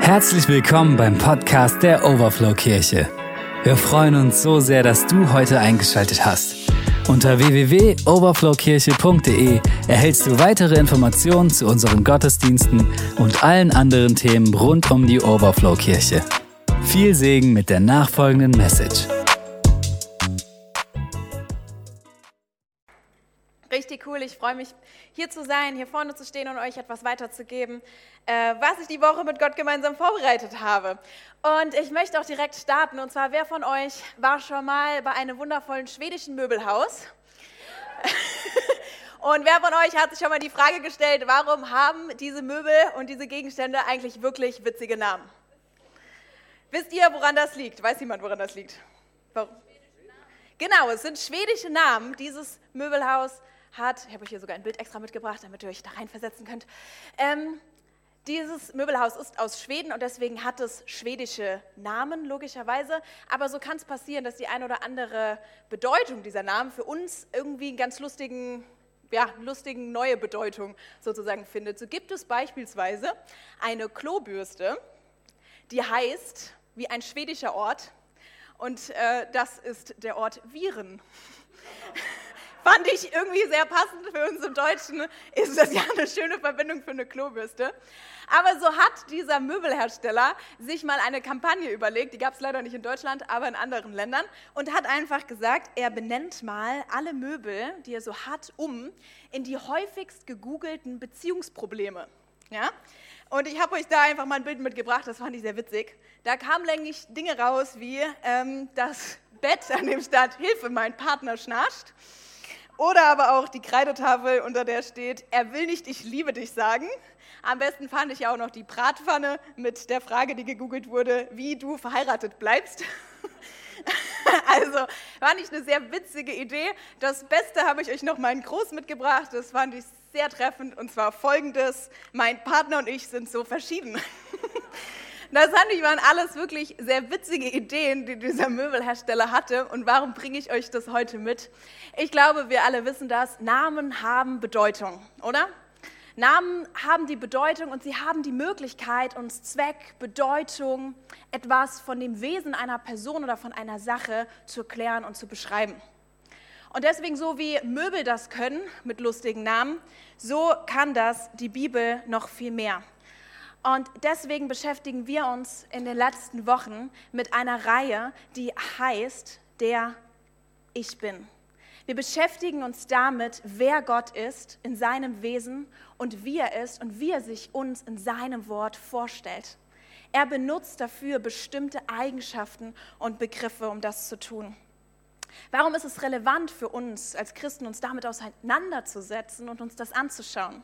Herzlich willkommen beim Podcast der Overflow Kirche. Wir freuen uns so sehr, dass du heute eingeschaltet hast. Unter www.overflowkirche.de erhältst du weitere Informationen zu unseren Gottesdiensten und allen anderen Themen rund um die Overflow Kirche. Viel Segen mit der nachfolgenden Message. Richtig cool, ich freue mich hier zu sein, hier vorne zu stehen und euch etwas weiterzugeben, äh, was ich die Woche mit Gott gemeinsam vorbereitet habe. Und ich möchte auch direkt starten. Und zwar, wer von euch war schon mal bei einem wundervollen schwedischen Möbelhaus? und wer von euch hat sich schon mal die Frage gestellt, warum haben diese Möbel und diese Gegenstände eigentlich wirklich witzige Namen? Wisst ihr, woran das liegt? Weiß jemand, woran das liegt? Warum? Genau, es sind schwedische Namen. Dieses Möbelhaus hat, ich habe euch hier sogar ein Bild extra mitgebracht, damit ihr euch da reinversetzen könnt. Ähm, dieses Möbelhaus ist aus Schweden und deswegen hat es schwedische Namen, logischerweise. Aber so kann es passieren, dass die eine oder andere Bedeutung dieser Namen für uns irgendwie einen ganz lustigen, ja, lustigen neue Bedeutung sozusagen findet. So gibt es beispielsweise eine Klobürste, die heißt wie ein schwedischer Ort und äh, das ist der Ort Viren. Fand ich irgendwie sehr passend für uns im Deutschen. Ist das ja eine schöne Verbindung für eine Klobürste. Aber so hat dieser Möbelhersteller sich mal eine Kampagne überlegt, die gab es leider nicht in Deutschland, aber in anderen Ländern, und hat einfach gesagt, er benennt mal alle Möbel, die er so hat, um in die häufigst gegoogelten Beziehungsprobleme. Ja? Und ich habe euch da einfach mal ein Bild mitgebracht, das fand ich sehr witzig. Da kamen nämlich Dinge raus wie ähm, das Bett, an dem stand, Hilfe, mein Partner schnarcht. Oder aber auch die Kreidetafel, unter der steht, er will nicht, ich liebe dich sagen. Am besten fand ich ja auch noch die Bratpfanne mit der Frage, die gegoogelt wurde, wie du verheiratet bleibst. Also fand ich eine sehr witzige Idee. Das Beste habe ich euch noch mal Groß mitgebracht. Das fand ich sehr treffend und zwar folgendes: Mein Partner und ich sind so verschieden. Das waren alles wirklich sehr witzige Ideen, die dieser Möbelhersteller hatte. Und warum bringe ich euch das heute mit? Ich glaube, wir alle wissen das. Namen haben Bedeutung, oder? Namen haben die Bedeutung und sie haben die Möglichkeit, uns Zweck, Bedeutung, etwas von dem Wesen einer Person oder von einer Sache zu erklären und zu beschreiben. Und deswegen, so wie Möbel das können mit lustigen Namen, so kann das die Bibel noch viel mehr. Und deswegen beschäftigen wir uns in den letzten Wochen mit einer Reihe, die heißt Der Ich bin. Wir beschäftigen uns damit, wer Gott ist in seinem Wesen und wie er ist und wie er sich uns in seinem Wort vorstellt. Er benutzt dafür bestimmte Eigenschaften und Begriffe, um das zu tun. Warum ist es relevant für uns als Christen, uns damit auseinanderzusetzen und uns das anzuschauen?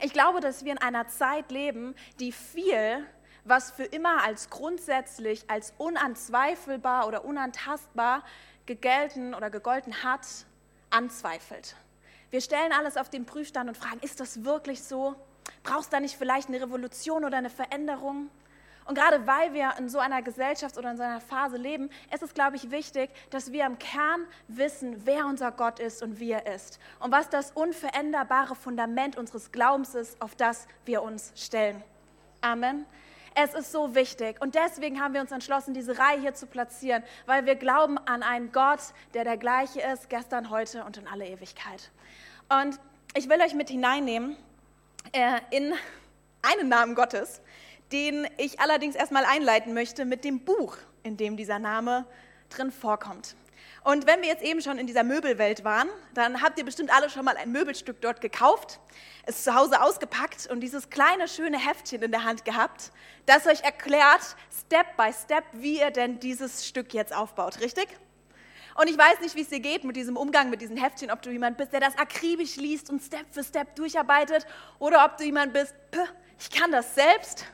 Ich glaube, dass wir in einer Zeit leben, die viel, was für immer als grundsätzlich, als unanzweifelbar oder unantastbar gegelten oder gegolten hat, anzweifelt. Wir stellen alles auf den Prüfstand und fragen, ist das wirklich so? Brauchst du da nicht vielleicht eine Revolution oder eine Veränderung? Und gerade weil wir in so einer Gesellschaft oder in so einer Phase leben, ist es, glaube ich, wichtig, dass wir im Kern wissen, wer unser Gott ist und wie er ist. Und was das unveränderbare Fundament unseres Glaubens ist, auf das wir uns stellen. Amen. Es ist so wichtig. Und deswegen haben wir uns entschlossen, diese Reihe hier zu platzieren, weil wir glauben an einen Gott, der der gleiche ist, gestern, heute und in alle Ewigkeit. Und ich will euch mit hineinnehmen äh, in einen Namen Gottes, den ich allerdings erstmal einleiten möchte mit dem Buch, in dem dieser Name drin vorkommt. Und wenn wir jetzt eben schon in dieser Möbelwelt waren, dann habt ihr bestimmt alle schon mal ein Möbelstück dort gekauft, es zu Hause ausgepackt und dieses kleine schöne Heftchen in der Hand gehabt, das euch erklärt, Step by Step, wie ihr denn dieses Stück jetzt aufbaut, richtig? Und ich weiß nicht, wie es dir geht mit diesem Umgang mit diesen Heftchen, ob du jemand bist, der das akribisch liest und Step für Step durcharbeitet oder ob du jemand bist, ich kann das selbst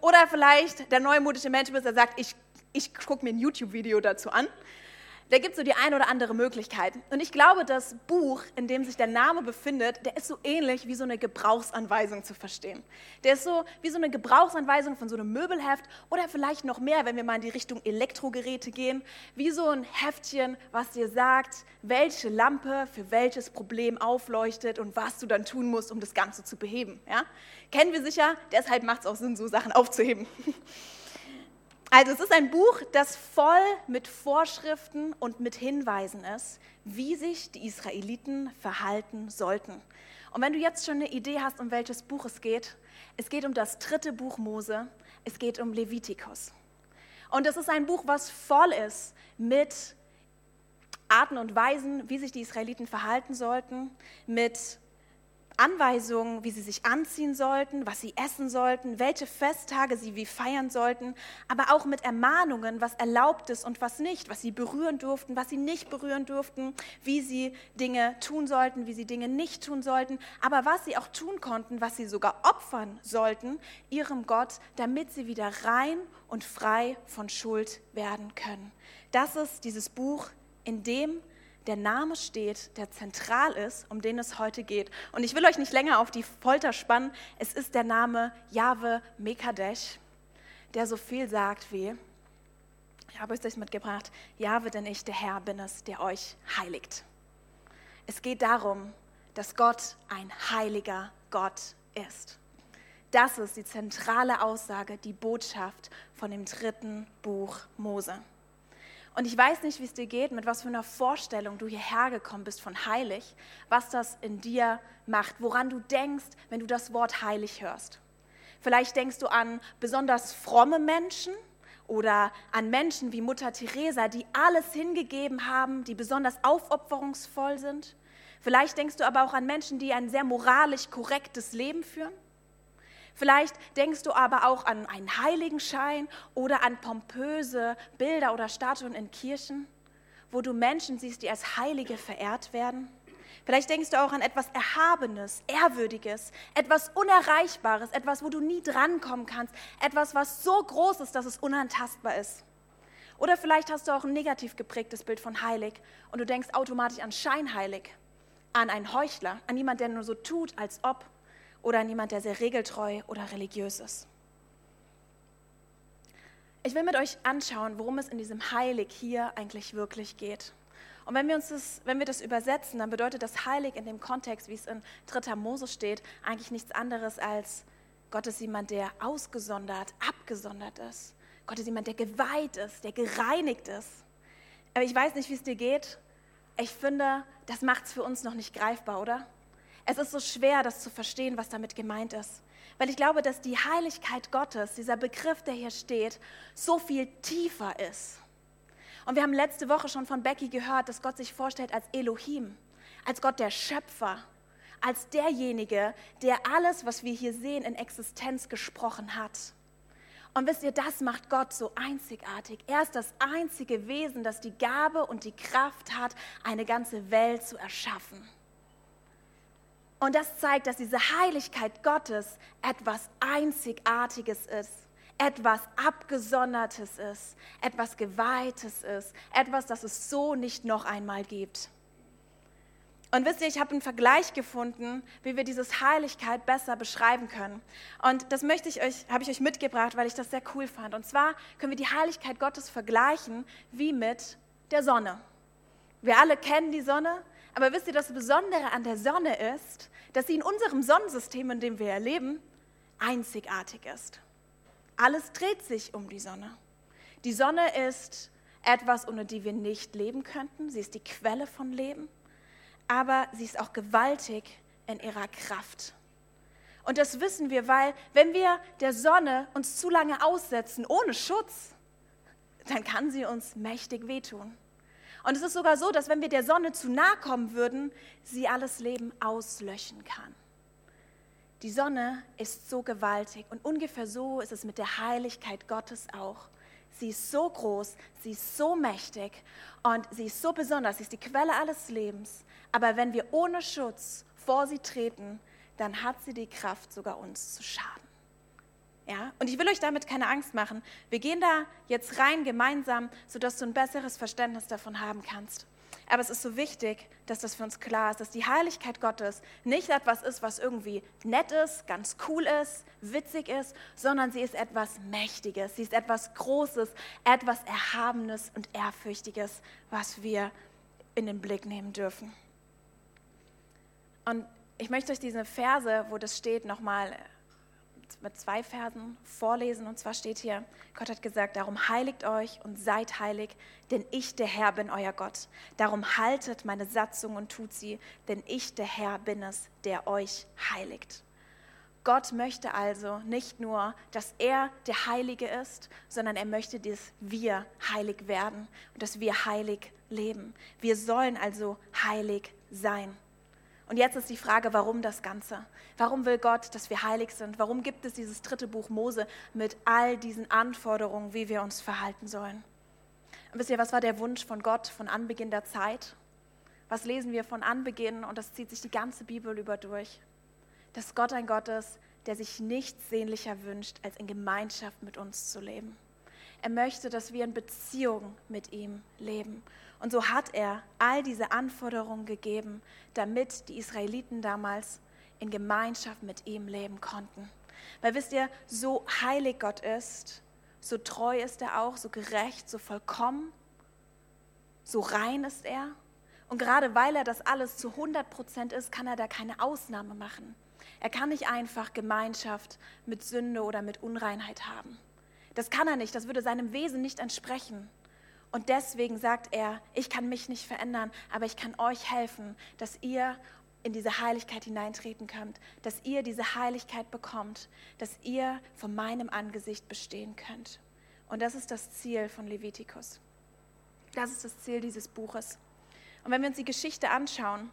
oder vielleicht der neumodische Mensch der sagt, ich, ich gucke mir ein YouTube-Video dazu an. Da gibt es so die eine oder andere Möglichkeit. Und ich glaube, das Buch, in dem sich der Name befindet, der ist so ähnlich wie so eine Gebrauchsanweisung zu verstehen. Der ist so wie so eine Gebrauchsanweisung von so einem Möbelheft oder vielleicht noch mehr, wenn wir mal in die Richtung Elektrogeräte gehen, wie so ein Heftchen, was dir sagt, welche Lampe für welches Problem aufleuchtet und was du dann tun musst, um das Ganze zu beheben. Ja? Kennen wir sicher, deshalb macht es auch Sinn, so Sachen aufzuheben. Also es ist ein Buch, das voll mit Vorschriften und mit Hinweisen ist, wie sich die Israeliten verhalten sollten. Und wenn du jetzt schon eine Idee hast, um welches Buch es geht, es geht um das dritte Buch Mose, es geht um Levitikus. Und es ist ein Buch, was voll ist mit Arten und Weisen, wie sich die Israeliten verhalten sollten, mit Anweisungen, wie sie sich anziehen sollten, was sie essen sollten, welche Festtage sie wie feiern sollten, aber auch mit Ermahnungen, was erlaubt ist und was nicht, was sie berühren durften, was sie nicht berühren durften, wie sie Dinge tun sollten, wie sie Dinge nicht tun sollten, aber was sie auch tun konnten, was sie sogar opfern sollten, ihrem Gott, damit sie wieder rein und frei von Schuld werden können. Das ist dieses Buch, in dem der Name steht, der zentral ist, um den es heute geht. Und ich will euch nicht länger auf die Folter spannen. Es ist der Name Jahwe Mekadesh, der so viel sagt wie, ich habe euch das mitgebracht, Jahwe, denn ich, der Herr, bin es, der euch heiligt. Es geht darum, dass Gott ein heiliger Gott ist. Das ist die zentrale Aussage, die Botschaft von dem dritten Buch Mose. Und ich weiß nicht, wie es dir geht, mit was für einer Vorstellung du hierher gekommen bist von heilig, was das in dir macht, woran du denkst, wenn du das Wort heilig hörst. Vielleicht denkst du an besonders fromme Menschen oder an Menschen wie Mutter Teresa, die alles hingegeben haben, die besonders aufopferungsvoll sind. Vielleicht denkst du aber auch an Menschen, die ein sehr moralisch korrektes Leben führen. Vielleicht denkst du aber auch an einen Heiligenschein oder an pompöse Bilder oder Statuen in Kirchen, wo du Menschen siehst, die als Heilige verehrt werden. Vielleicht denkst du auch an etwas Erhabenes, Ehrwürdiges, etwas Unerreichbares, etwas, wo du nie drankommen kannst, etwas, was so groß ist, dass es unantastbar ist. Oder vielleicht hast du auch ein negativ geprägtes Bild von heilig und du denkst automatisch an scheinheilig, an einen Heuchler, an jemand, der nur so tut, als ob oder an jemand, der sehr regeltreu oder religiös ist. Ich will mit euch anschauen, worum es in diesem Heilig hier eigentlich wirklich geht. Und wenn wir, uns das, wenn wir das übersetzen, dann bedeutet das Heilig in dem Kontext, wie es in 3. Mose steht, eigentlich nichts anderes als Gott ist jemand, der ausgesondert, abgesondert ist. Gott ist jemand, der geweiht ist, der gereinigt ist. Aber ich weiß nicht, wie es dir geht. Ich finde, das macht es für uns noch nicht greifbar, oder? Es ist so schwer, das zu verstehen, was damit gemeint ist. Weil ich glaube, dass die Heiligkeit Gottes, dieser Begriff, der hier steht, so viel tiefer ist. Und wir haben letzte Woche schon von Becky gehört, dass Gott sich vorstellt als Elohim, als Gott der Schöpfer, als derjenige, der alles, was wir hier sehen, in Existenz gesprochen hat. Und wisst ihr, das macht Gott so einzigartig. Er ist das einzige Wesen, das die Gabe und die Kraft hat, eine ganze Welt zu erschaffen. Und das zeigt, dass diese Heiligkeit Gottes etwas Einzigartiges ist, etwas Abgesondertes ist, etwas Geweihtes ist, etwas, das es so nicht noch einmal gibt. Und wisst ihr, ich habe einen Vergleich gefunden, wie wir dieses Heiligkeit besser beschreiben können. Und das möchte ich euch, habe ich euch mitgebracht, weil ich das sehr cool fand. Und zwar können wir die Heiligkeit Gottes vergleichen wie mit der Sonne. Wir alle kennen die Sonne, aber wisst ihr, das Besondere an der Sonne ist, dass sie in unserem Sonnensystem, in dem wir erleben, einzigartig ist. Alles dreht sich um die Sonne. Die Sonne ist etwas, ohne die wir nicht leben könnten. Sie ist die Quelle von Leben, aber sie ist auch gewaltig in ihrer Kraft. Und das wissen wir, weil wenn wir der Sonne uns zu lange aussetzen ohne Schutz, dann kann sie uns mächtig wehtun. Und es ist sogar so, dass wenn wir der Sonne zu nahe kommen würden, sie alles Leben auslöschen kann. Die Sonne ist so gewaltig und ungefähr so ist es mit der Heiligkeit Gottes auch. Sie ist so groß, sie ist so mächtig und sie ist so besonders, sie ist die Quelle alles Lebens. Aber wenn wir ohne Schutz vor sie treten, dann hat sie die Kraft, sogar uns zu schaden. Ja? Und ich will euch damit keine Angst machen. Wir gehen da jetzt rein gemeinsam, sodass du ein besseres Verständnis davon haben kannst. Aber es ist so wichtig, dass das für uns klar ist, dass die Heiligkeit Gottes nicht etwas ist, was irgendwie nett ist, ganz cool ist, witzig ist, sondern sie ist etwas Mächtiges, sie ist etwas Großes, etwas Erhabenes und Ehrfürchtiges, was wir in den Blick nehmen dürfen. Und ich möchte euch diese Verse, wo das steht, nochmal mit zwei Versen vorlesen. Und zwar steht hier, Gott hat gesagt, darum heiligt euch und seid heilig, denn ich, der Herr, bin euer Gott. Darum haltet meine Satzung und tut sie, denn ich, der Herr, bin es, der euch heiligt. Gott möchte also nicht nur, dass er der Heilige ist, sondern er möchte, dass wir heilig werden und dass wir heilig leben. Wir sollen also heilig sein. Und jetzt ist die Frage, warum das Ganze? Warum will Gott, dass wir heilig sind? Warum gibt es dieses dritte Buch Mose mit all diesen Anforderungen, wie wir uns verhalten sollen? Und wisst ihr, was war der Wunsch von Gott von Anbeginn der Zeit? Was lesen wir von Anbeginn? Und das zieht sich die ganze Bibel über durch. Dass Gott ein Gott ist, der sich nichts sehnlicher wünscht, als in Gemeinschaft mit uns zu leben. Er möchte, dass wir in Beziehung mit ihm leben. Und so hat er all diese Anforderungen gegeben, damit die Israeliten damals in Gemeinschaft mit ihm leben konnten. Weil wisst ihr, so heilig Gott ist, so treu ist er auch, so gerecht, so vollkommen, so rein ist er. Und gerade weil er das alles zu 100 Prozent ist, kann er da keine Ausnahme machen. Er kann nicht einfach Gemeinschaft mit Sünde oder mit Unreinheit haben. Das kann er nicht, das würde seinem Wesen nicht entsprechen. Und deswegen sagt er, ich kann mich nicht verändern, aber ich kann euch helfen, dass ihr in diese Heiligkeit hineintreten könnt, dass ihr diese Heiligkeit bekommt, dass ihr vor meinem Angesicht bestehen könnt. Und das ist das Ziel von Levitikus. Das ist das Ziel dieses Buches. Und wenn wir uns die Geschichte anschauen,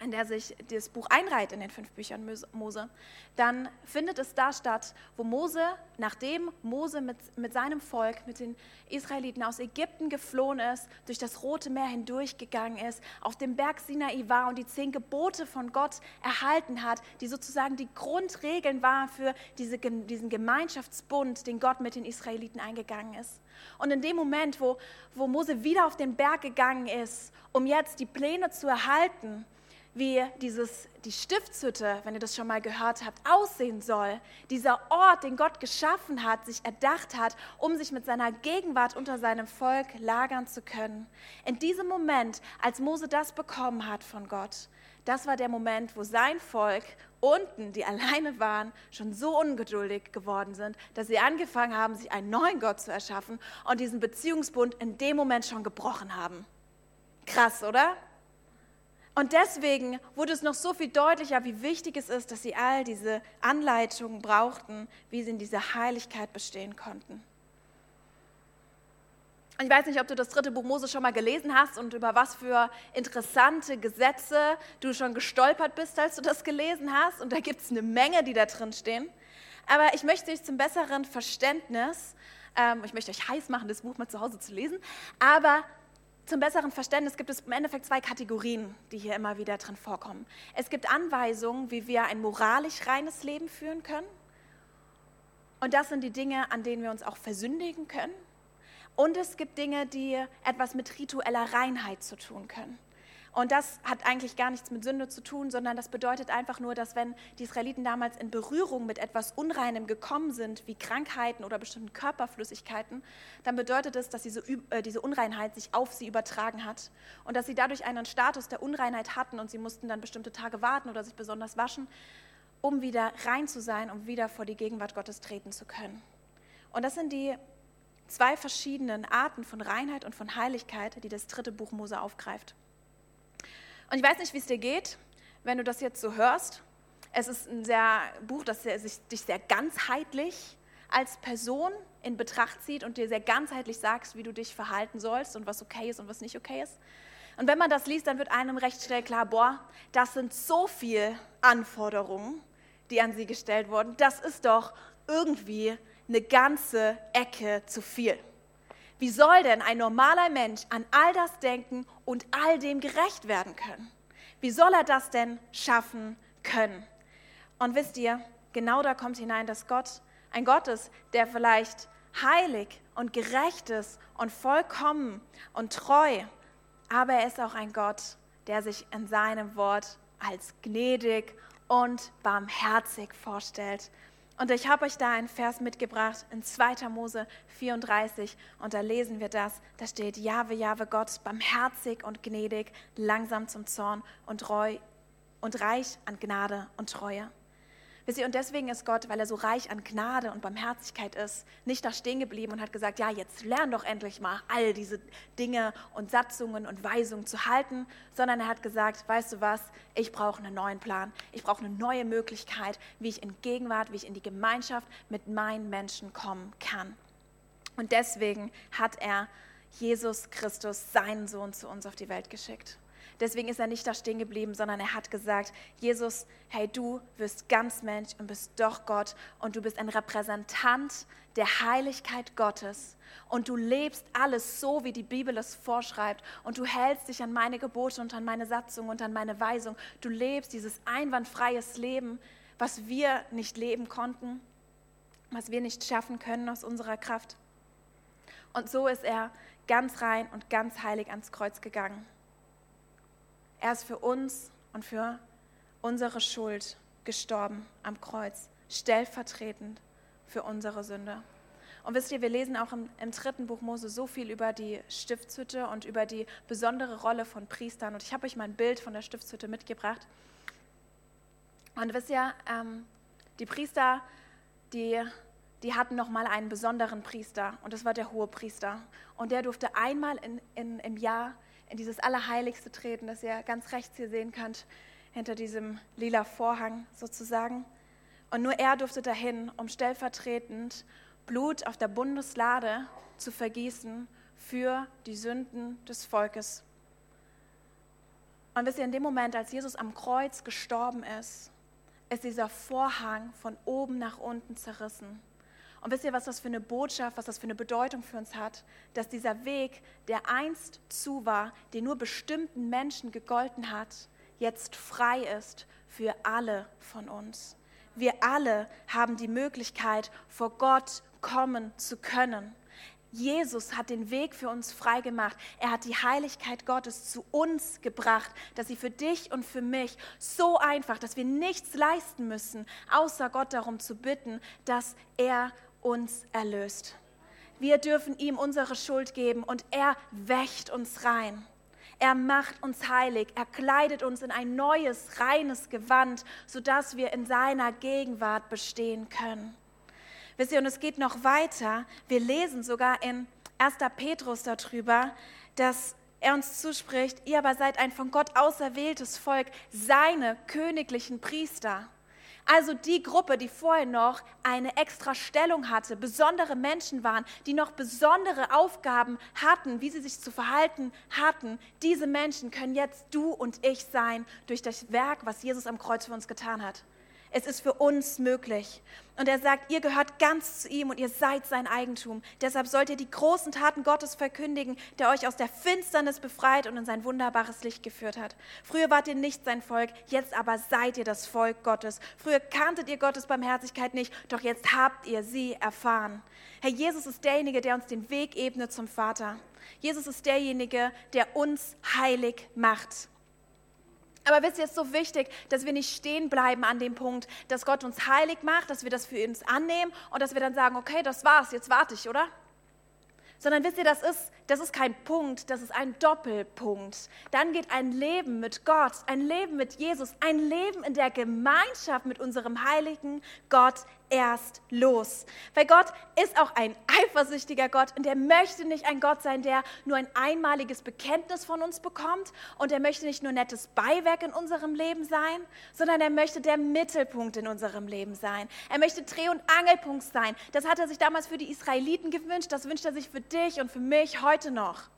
in der sich das Buch einreiht in den fünf Büchern Mose, dann findet es da statt, wo Mose, nachdem Mose mit, mit seinem Volk, mit den Israeliten aus Ägypten geflohen ist, durch das Rote Meer hindurchgegangen ist, auf dem Berg Sinai war und die zehn Gebote von Gott erhalten hat, die sozusagen die Grundregeln waren für diese, diesen Gemeinschaftsbund, den Gott mit den Israeliten eingegangen ist. Und in dem Moment, wo, wo Mose wieder auf den Berg gegangen ist, um jetzt die Pläne zu erhalten, wie dieses, die Stiftshütte, wenn ihr das schon mal gehört habt, aussehen soll. Dieser Ort, den Gott geschaffen hat, sich erdacht hat, um sich mit seiner Gegenwart unter seinem Volk lagern zu können. In diesem Moment, als Mose das bekommen hat von Gott, das war der Moment, wo sein Volk unten, die alleine waren, schon so ungeduldig geworden sind, dass sie angefangen haben, sich einen neuen Gott zu erschaffen und diesen Beziehungsbund in dem Moment schon gebrochen haben. Krass, oder? Und deswegen wurde es noch so viel deutlicher, wie wichtig es ist, dass sie all diese Anleitungen brauchten, wie sie in dieser Heiligkeit bestehen konnten. Und ich weiß nicht, ob du das dritte Buch Mose schon mal gelesen hast und über was für interessante Gesetze du schon gestolpert bist, als du das gelesen hast. Und da gibt es eine Menge, die da drin stehen. Aber ich möchte dich zum besseren Verständnis, ähm, ich möchte euch heiß machen, das Buch mal zu Hause zu lesen, aber zum besseren Verständnis gibt es im Endeffekt zwei Kategorien, die hier immer wieder drin vorkommen. Es gibt Anweisungen, wie wir ein moralisch reines Leben führen können. Und das sind die Dinge, an denen wir uns auch versündigen können. Und es gibt Dinge, die etwas mit ritueller Reinheit zu tun können. Und das hat eigentlich gar nichts mit Sünde zu tun, sondern das bedeutet einfach nur, dass wenn die Israeliten damals in Berührung mit etwas Unreinem gekommen sind, wie Krankheiten oder bestimmten Körperflüssigkeiten, dann bedeutet es, dass diese, äh, diese Unreinheit sich auf sie übertragen hat und dass sie dadurch einen Status der Unreinheit hatten und sie mussten dann bestimmte Tage warten oder sich besonders waschen, um wieder rein zu sein, um wieder vor die Gegenwart Gottes treten zu können. Und das sind die zwei verschiedenen Arten von Reinheit und von Heiligkeit, die das dritte Buch Mose aufgreift. Und ich weiß nicht, wie es dir geht, wenn du das jetzt so hörst. Es ist ein sehr Buch, das dich sehr ganzheitlich als Person in Betracht zieht und dir sehr ganzheitlich sagst, wie du dich verhalten sollst und was okay ist und was nicht okay ist. Und wenn man das liest, dann wird einem recht schnell klar, boah, das sind so viele Anforderungen, die an sie gestellt wurden. Das ist doch irgendwie eine ganze Ecke zu viel. Wie soll denn ein normaler Mensch an all das denken und all dem gerecht werden können? Wie soll er das denn schaffen können? Und wisst ihr, genau da kommt hinein, dass Gott ein Gott ist, der vielleicht heilig und gerecht ist und vollkommen und treu, aber er ist auch ein Gott, der sich in seinem Wort als gnädig und barmherzig vorstellt. Und ich habe euch da einen Vers mitgebracht in 2. Mose 34 und da lesen wir das. Da steht, Jahwe, Jahwe Gott, barmherzig und gnädig, langsam zum Zorn und treu und reich an Gnade und Treue. Wisst ihr, und deswegen ist Gott, weil er so reich an Gnade und Barmherzigkeit ist, nicht da stehen geblieben und hat gesagt, ja, jetzt lern doch endlich mal all diese Dinge und Satzungen und Weisungen zu halten, sondern er hat gesagt, weißt du was, ich brauche einen neuen Plan, ich brauche eine neue Möglichkeit, wie ich in Gegenwart, wie ich in die Gemeinschaft mit meinen Menschen kommen kann. Und deswegen hat er Jesus Christus, seinen Sohn, zu uns auf die Welt geschickt. Deswegen ist er nicht da stehen geblieben, sondern er hat gesagt, Jesus, hey, du wirst ganz Mensch und bist doch Gott und du bist ein Repräsentant der Heiligkeit Gottes und du lebst alles so, wie die Bibel es vorschreibt und du hältst dich an meine Gebote und an meine Satzung und an meine Weisung. Du lebst dieses einwandfreies Leben, was wir nicht leben konnten, was wir nicht schaffen können aus unserer Kraft. Und so ist er ganz rein und ganz heilig ans Kreuz gegangen. Er ist für uns und für unsere Schuld gestorben am Kreuz, stellvertretend für unsere Sünde. Und wisst ihr, wir lesen auch im, im, dritten Buch Mose so viel über die Stiftshütte und über die besondere Rolle von Priestern. Und ich habe euch mal ein Bild von der Stiftshütte mitgebracht. Und wisst ihr, ähm, die Priester, die, die hatten nochmal einen besonderen Priester. Und das war der hohe Priester. Und der durfte einmal in, in, im Jahr in dieses Allerheiligste treten, das ihr ganz rechts hier sehen könnt, hinter diesem lila Vorhang sozusagen. Und nur er durfte dahin, um stellvertretend Blut auf der Bundeslade zu vergießen für die Sünden des Volkes. Und wisst ihr, in dem Moment, als Jesus am Kreuz gestorben ist, ist dieser Vorhang von oben nach unten zerrissen. Und wisst ihr, was das für eine Botschaft, was das für eine Bedeutung für uns hat? Dass dieser Weg, der einst zu war, den nur bestimmten Menschen gegolten hat, jetzt frei ist für alle von uns. Wir alle haben die Möglichkeit, vor Gott kommen zu können. Jesus hat den Weg für uns freigemacht. Er hat die Heiligkeit Gottes zu uns gebracht, dass sie für dich und für mich so einfach, dass wir nichts leisten müssen, außer Gott darum zu bitten, dass er uns erlöst. Wir dürfen ihm unsere Schuld geben und er wächt uns rein. Er macht uns heilig, er kleidet uns in ein neues, reines Gewand, sodass wir in seiner Gegenwart bestehen können. Wisst ihr, und es geht noch weiter. Wir lesen sogar in 1. Petrus darüber, dass er uns zuspricht, ihr aber seid ein von Gott auserwähltes Volk, seine königlichen Priester. Also die Gruppe, die vorher noch eine extra Stellung hatte, besondere Menschen waren, die noch besondere Aufgaben hatten, wie sie sich zu verhalten hatten, diese Menschen können jetzt du und ich sein durch das Werk, was Jesus am Kreuz für uns getan hat. Es ist für uns möglich. Und er sagt, ihr gehört ganz zu ihm und ihr seid sein Eigentum. Deshalb sollt ihr die großen Taten Gottes verkündigen, der euch aus der Finsternis befreit und in sein wunderbares Licht geführt hat. Früher wart ihr nicht sein Volk, jetzt aber seid ihr das Volk Gottes. Früher kanntet ihr Gottes Barmherzigkeit nicht, doch jetzt habt ihr sie erfahren. Herr Jesus ist derjenige, der uns den Weg ebnet zum Vater. Jesus ist derjenige, der uns heilig macht. Aber wisst ihr, es ist so wichtig, dass wir nicht stehen bleiben an dem Punkt, dass Gott uns heilig macht, dass wir das für uns annehmen und dass wir dann sagen, okay, das war's, jetzt warte ich, oder? Sondern wisst ihr, das ist, das ist kein Punkt, das ist ein Doppelpunkt. Dann geht ein Leben mit Gott, ein Leben mit Jesus, ein Leben in der Gemeinschaft mit unserem heiligen Gott erst los. Weil Gott ist auch ein eifersüchtiger Gott und er möchte nicht ein Gott sein, der nur ein einmaliges Bekenntnis von uns bekommt und er möchte nicht nur nettes Beiwerk in unserem Leben sein, sondern er möchte der Mittelpunkt in unserem Leben sein. Er möchte Dreh- und Angelpunkt sein. Das hat er sich damals für die Israeliten gewünscht, das wünscht er sich für dich und für mich heute noch.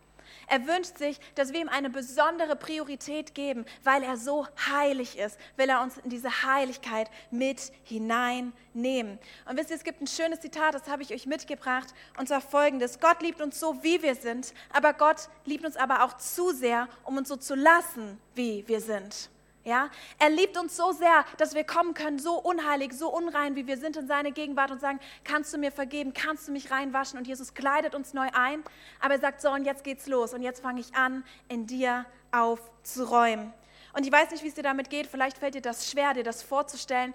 Er wünscht sich, dass wir ihm eine besondere Priorität geben, weil er so heilig ist, will er uns in diese Heiligkeit mit hineinnehmen. Und wisst ihr, es gibt ein schönes Zitat, das habe ich euch mitgebracht, und zwar folgendes. Gott liebt uns so, wie wir sind, aber Gott liebt uns aber auch zu sehr, um uns so zu lassen, wie wir sind. Ja, er liebt uns so sehr, dass wir kommen können, so unheilig, so unrein, wie wir sind in seine Gegenwart und sagen, kannst du mir vergeben, kannst du mich reinwaschen? Und Jesus kleidet uns neu ein, aber er sagt, so und jetzt geht's los. Und jetzt fange ich an, in dir aufzuräumen. Und ich weiß nicht, wie es dir damit geht, vielleicht fällt dir das schwer, dir das vorzustellen,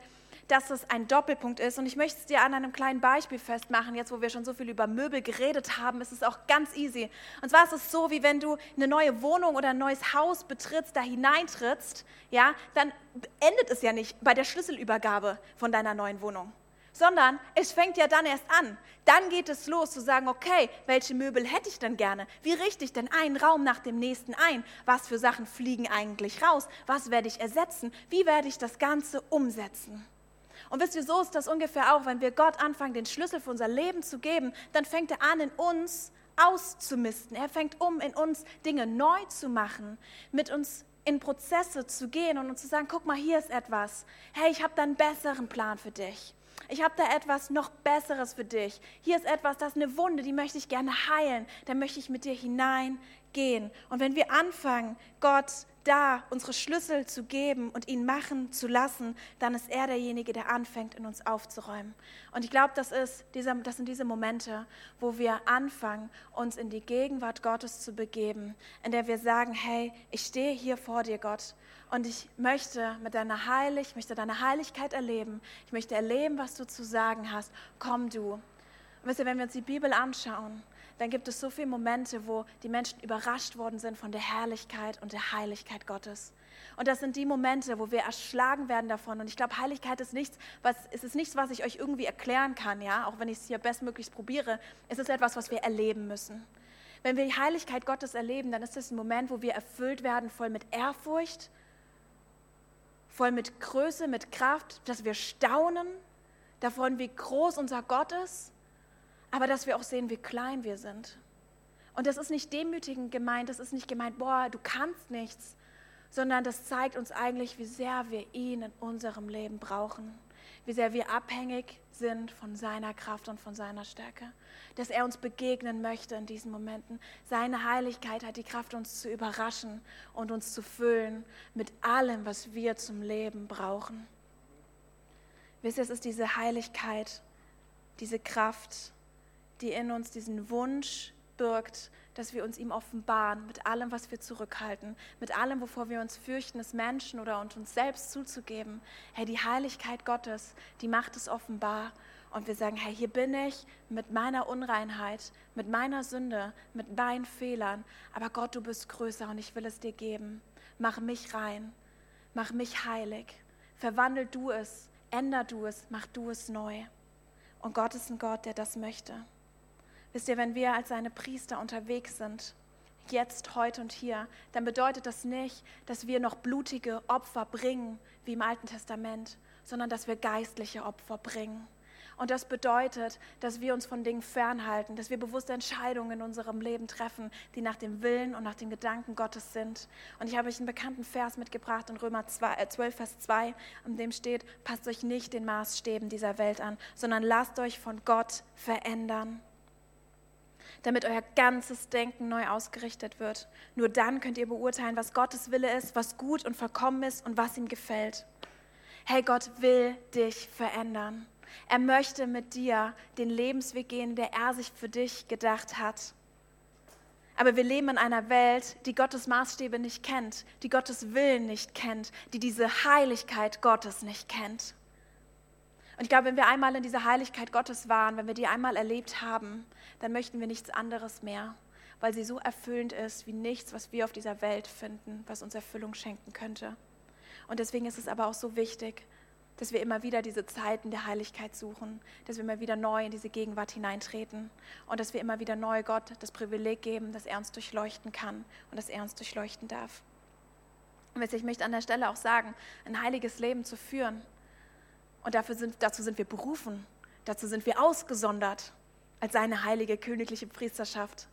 dass es ein Doppelpunkt ist. Und ich möchte es dir an einem kleinen Beispiel festmachen. Jetzt, wo wir schon so viel über Möbel geredet haben, ist es auch ganz easy. Und zwar ist es so, wie wenn du eine neue Wohnung oder ein neues Haus betrittst, da hineintrittst, ja, dann endet es ja nicht bei der Schlüsselübergabe von deiner neuen Wohnung sondern es fängt ja dann erst an. Dann geht es los zu sagen, okay, welche Möbel hätte ich denn gerne? Wie richte ich denn einen Raum nach dem nächsten ein? Was für Sachen fliegen eigentlich raus? Was werde ich ersetzen? Wie werde ich das Ganze umsetzen? Und wisst ihr, so ist das ungefähr auch, wenn wir Gott anfangen, den Schlüssel für unser Leben zu geben, dann fängt er an, in uns auszumisten. Er fängt um, in uns Dinge neu zu machen, mit uns in Prozesse zu gehen und uns zu sagen, guck mal, hier ist etwas. Hey, ich habe da einen besseren Plan für dich. Ich habe da etwas noch Besseres für dich. Hier ist etwas, das ist eine Wunde, die möchte ich gerne heilen. Da möchte ich mit dir hineingehen. Und wenn wir anfangen, Gott da unsere Schlüssel zu geben und ihn machen zu lassen, dann ist er derjenige, der anfängt, in uns aufzuräumen. Und ich glaube, das, das sind diese Momente, wo wir anfangen, uns in die Gegenwart Gottes zu begeben, in der wir sagen, hey, ich stehe hier vor dir, Gott, und ich möchte mit deiner Heilig, ich möchte deine Heiligkeit erleben. Ich möchte erleben, was du zu sagen hast. Komm du. Und wisst ihr, wenn wir uns die Bibel anschauen, dann gibt es so viele Momente, wo die Menschen überrascht worden sind von der Herrlichkeit und der Heiligkeit Gottes. Und das sind die Momente, wo wir erschlagen werden davon. Und ich glaube, Heiligkeit ist nichts, was, es ist nichts, was ich euch irgendwie erklären kann, ja, auch wenn ich es hier bestmöglichst probiere. Es ist etwas, was wir erleben müssen. Wenn wir die Heiligkeit Gottes erleben, dann ist es ein Moment, wo wir erfüllt werden, voll mit Ehrfurcht, voll mit Größe, mit Kraft, dass wir staunen davon, wie groß unser Gott ist aber dass wir auch sehen, wie klein wir sind. Und das ist nicht demütigend gemeint, das ist nicht gemeint, boah, du kannst nichts, sondern das zeigt uns eigentlich, wie sehr wir ihn in unserem Leben brauchen, wie sehr wir abhängig sind von seiner Kraft und von seiner Stärke, dass er uns begegnen möchte in diesen Momenten. Seine Heiligkeit hat die Kraft, uns zu überraschen und uns zu füllen mit allem, was wir zum Leben brauchen. Wisst ihr, es ist diese Heiligkeit, diese Kraft, die in uns diesen Wunsch birgt, dass wir uns ihm offenbaren mit allem, was wir zurückhalten, mit allem, wovor wir uns fürchten, es Menschen oder uns selbst zuzugeben. Hey, die Heiligkeit Gottes, die macht es offenbar. Und wir sagen, hey, hier bin ich mit meiner Unreinheit, mit meiner Sünde, mit meinen Fehlern. Aber Gott, du bist größer und ich will es dir geben. Mach mich rein, mach mich heilig. Verwandel du es, änder du es, mach du es neu. Und Gott ist ein Gott, der das möchte. Wisst ihr, wenn wir als seine Priester unterwegs sind, jetzt, heute und hier, dann bedeutet das nicht, dass wir noch blutige Opfer bringen, wie im Alten Testament, sondern dass wir geistliche Opfer bringen. Und das bedeutet, dass wir uns von Dingen fernhalten, dass wir bewusste Entscheidungen in unserem Leben treffen, die nach dem Willen und nach den Gedanken Gottes sind. Und ich habe euch einen bekannten Vers mitgebracht in Römer 2, 12, äh, Vers 2, in dem steht, passt euch nicht den Maßstäben dieser Welt an, sondern lasst euch von Gott verändern damit euer ganzes Denken neu ausgerichtet wird. Nur dann könnt ihr beurteilen, was Gottes Wille ist, was gut und vollkommen ist und was ihm gefällt. Hey, Gott will dich verändern. Er möchte mit dir den Lebensweg gehen, der er sich für dich gedacht hat. Aber wir leben in einer Welt, die Gottes Maßstäbe nicht kennt, die Gottes Willen nicht kennt, die diese Heiligkeit Gottes nicht kennt. Und ich glaube, wenn wir einmal in dieser Heiligkeit Gottes waren, wenn wir die einmal erlebt haben, dann möchten wir nichts anderes mehr, weil sie so erfüllend ist wie nichts, was wir auf dieser Welt finden, was uns Erfüllung schenken könnte. Und deswegen ist es aber auch so wichtig, dass wir immer wieder diese Zeiten der Heiligkeit suchen, dass wir immer wieder neu in diese Gegenwart hineintreten und dass wir immer wieder neu Gott das Privileg geben, dass er uns durchleuchten kann und dass er uns durchleuchten darf. Und ich möchte an der Stelle auch sagen, ein heiliges Leben zu führen, und dafür sind, dazu sind wir berufen, dazu sind wir ausgesondert als seine heilige königliche Priesterschaft.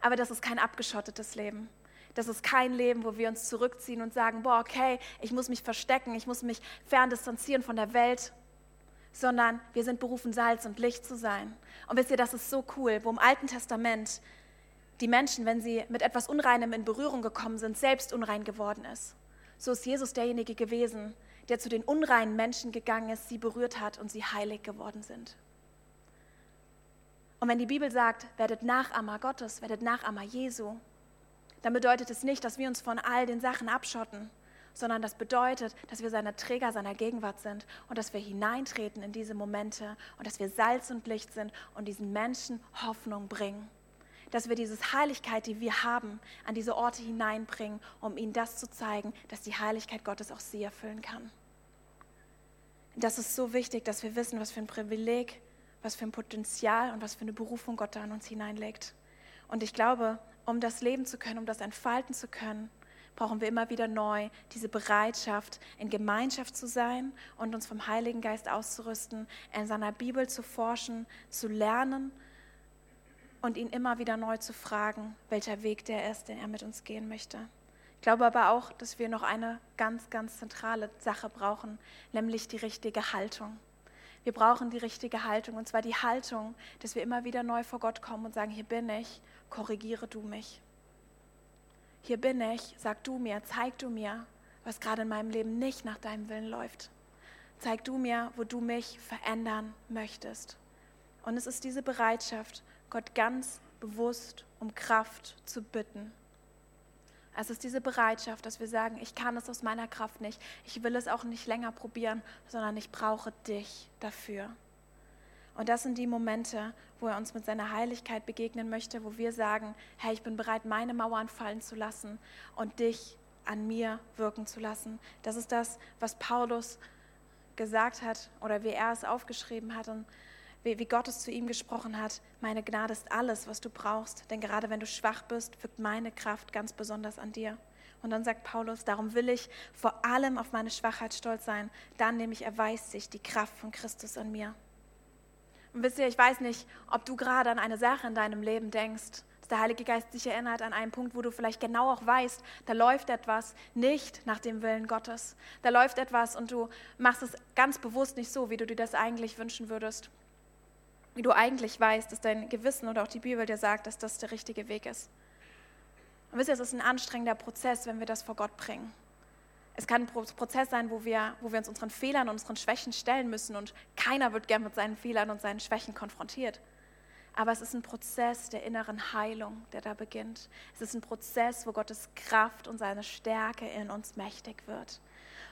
Aber das ist kein abgeschottetes Leben. Das ist kein Leben, wo wir uns zurückziehen und sagen, boah, okay, ich muss mich verstecken, ich muss mich ferndistanzieren von der Welt, sondern wir sind berufen, Salz und Licht zu sein. Und wisst ihr, das ist so cool, wo im Alten Testament die Menschen, wenn sie mit etwas Unreinem in Berührung gekommen sind, selbst unrein geworden ist so ist Jesus derjenige gewesen, der zu den unreinen Menschen gegangen ist, sie berührt hat und sie heilig geworden sind. Und wenn die Bibel sagt, werdet Nachahmer Gottes, werdet Nachahmer Jesu, dann bedeutet es nicht, dass wir uns von all den Sachen abschotten, sondern das bedeutet, dass wir seine Träger seiner Gegenwart sind und dass wir hineintreten in diese Momente und dass wir Salz und Licht sind und diesen Menschen Hoffnung bringen. Dass wir diese Heiligkeit, die wir haben, an diese Orte hineinbringen, um ihnen das zu zeigen, dass die Heiligkeit Gottes auch sie erfüllen kann. Das ist so wichtig, dass wir wissen, was für ein Privileg, was für ein Potenzial und was für eine Berufung Gott da an uns hineinlegt. Und ich glaube, um das leben zu können, um das entfalten zu können, brauchen wir immer wieder neu diese Bereitschaft, in Gemeinschaft zu sein und uns vom Heiligen Geist auszurüsten, in seiner Bibel zu forschen, zu lernen und ihn immer wieder neu zu fragen, welcher Weg der ist, den er mit uns gehen möchte. Ich glaube aber auch, dass wir noch eine ganz, ganz zentrale Sache brauchen, nämlich die richtige Haltung. Wir brauchen die richtige Haltung, und zwar die Haltung, dass wir immer wieder neu vor Gott kommen und sagen, hier bin ich, korrigiere du mich hier bin ich, sag du mir, zeig du mir, was gerade in meinem Leben nicht nach deinem Willen läuft. Zeig du mir, wo du mich verändern möchtest. Und es ist diese Bereitschaft, Gott ganz bewusst um Kraft zu bitten. Es ist diese Bereitschaft, dass wir sagen, ich kann es aus meiner Kraft nicht, ich will es auch nicht länger probieren, sondern ich brauche dich dafür. Und das sind die Momente, wo er uns mit seiner Heiligkeit begegnen möchte, wo wir sagen, Herr, ich bin bereit, meine Mauern fallen zu lassen und dich an mir wirken zu lassen. Das ist das, was Paulus gesagt hat oder wie er es aufgeschrieben hat und wie, wie Gott es zu ihm gesprochen hat. Meine Gnade ist alles, was du brauchst, denn gerade wenn du schwach bist, wirkt meine Kraft ganz besonders an dir. Und dann sagt Paulus, darum will ich vor allem auf meine Schwachheit stolz sein. Dann nämlich erweist sich die Kraft von Christus an mir. Und wisst ihr, ich weiß nicht, ob du gerade an eine Sache in deinem Leben denkst, dass der Heilige Geist dich erinnert an einen Punkt, wo du vielleicht genau auch weißt, da läuft etwas nicht nach dem Willen Gottes. Da läuft etwas und du machst es ganz bewusst nicht so, wie du dir das eigentlich wünschen würdest. Wie du eigentlich weißt, dass dein Gewissen oder auch die Bibel dir sagt, dass das der richtige Weg ist. Und wisst ihr, es ist ein anstrengender Prozess, wenn wir das vor Gott bringen. Es kann ein Prozess sein, wo wir, wo wir uns unseren Fehlern und unseren Schwächen stellen müssen und keiner wird gern mit seinen Fehlern und seinen Schwächen konfrontiert. Aber es ist ein Prozess der inneren Heilung, der da beginnt. Es ist ein Prozess, wo Gottes Kraft und seine Stärke in uns mächtig wird.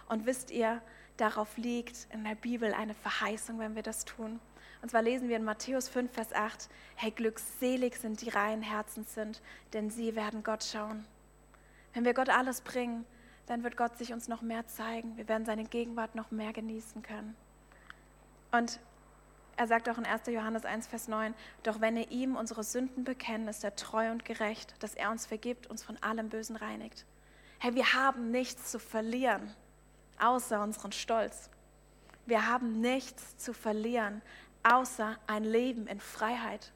Und wisst ihr, darauf liegt in der Bibel eine Verheißung, wenn wir das tun. Und zwar lesen wir in Matthäus 5, Vers 8, hey, glückselig sind die reinen Herzens sind, denn sie werden Gott schauen. Wenn wir Gott alles bringen, dann wird Gott sich uns noch mehr zeigen. Wir werden seine Gegenwart noch mehr genießen können. Und er sagt auch in 1. Johannes 1, Vers 9, doch wenn wir ihm unsere Sünden bekennen, ist er treu und gerecht, dass er uns vergibt, uns von allem Bösen reinigt. Hey, wir haben nichts zu verlieren, außer unseren Stolz. Wir haben nichts zu verlieren, außer ein Leben in Freiheit.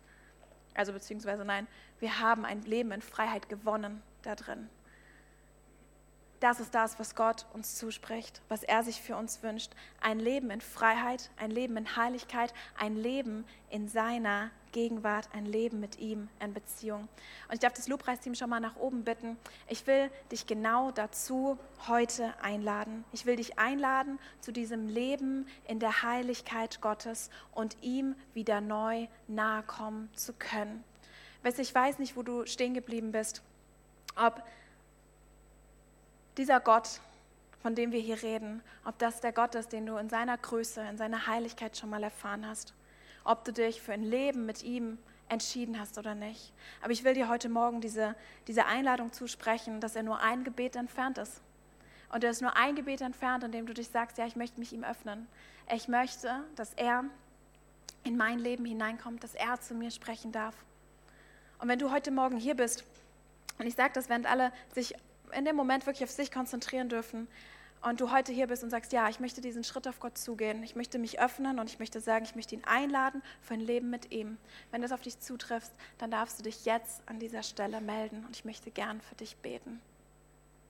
Also beziehungsweise nein, wir haben ein Leben in Freiheit gewonnen da drin. Das ist das, was Gott uns zuspricht, was er sich für uns wünscht. Ein Leben in Freiheit, ein Leben in Heiligkeit, ein Leben in seiner Gegenwart, ein Leben mit ihm in Beziehung. Und ich darf das Lobpreisteam schon mal nach oben bitten. Ich will dich genau dazu heute einladen. Ich will dich einladen zu diesem Leben in der Heiligkeit Gottes und ihm wieder neu nahe kommen zu können. Ich weiß nicht, wo du stehen geblieben bist, ob dieser Gott, von dem wir hier reden, ob das der Gott ist, den du in seiner Größe, in seiner Heiligkeit schon mal erfahren hast, ob du dich für ein Leben mit ihm entschieden hast oder nicht. Aber ich will dir heute Morgen diese, diese Einladung zusprechen, dass er nur ein Gebet entfernt ist. Und er ist nur ein Gebet entfernt, in dem du dich sagst, ja, ich möchte mich ihm öffnen. Ich möchte, dass er in mein Leben hineinkommt, dass er zu mir sprechen darf. Und wenn du heute Morgen hier bist, und ich sage das, während alle sich in dem Moment wirklich auf sich konzentrieren dürfen und du heute hier bist und sagst, ja, ich möchte diesen Schritt auf Gott zugehen, ich möchte mich öffnen und ich möchte sagen, ich möchte ihn einladen für ein Leben mit ihm. Wenn das auf dich zutrifft, dann darfst du dich jetzt an dieser Stelle melden und ich möchte gern für dich beten.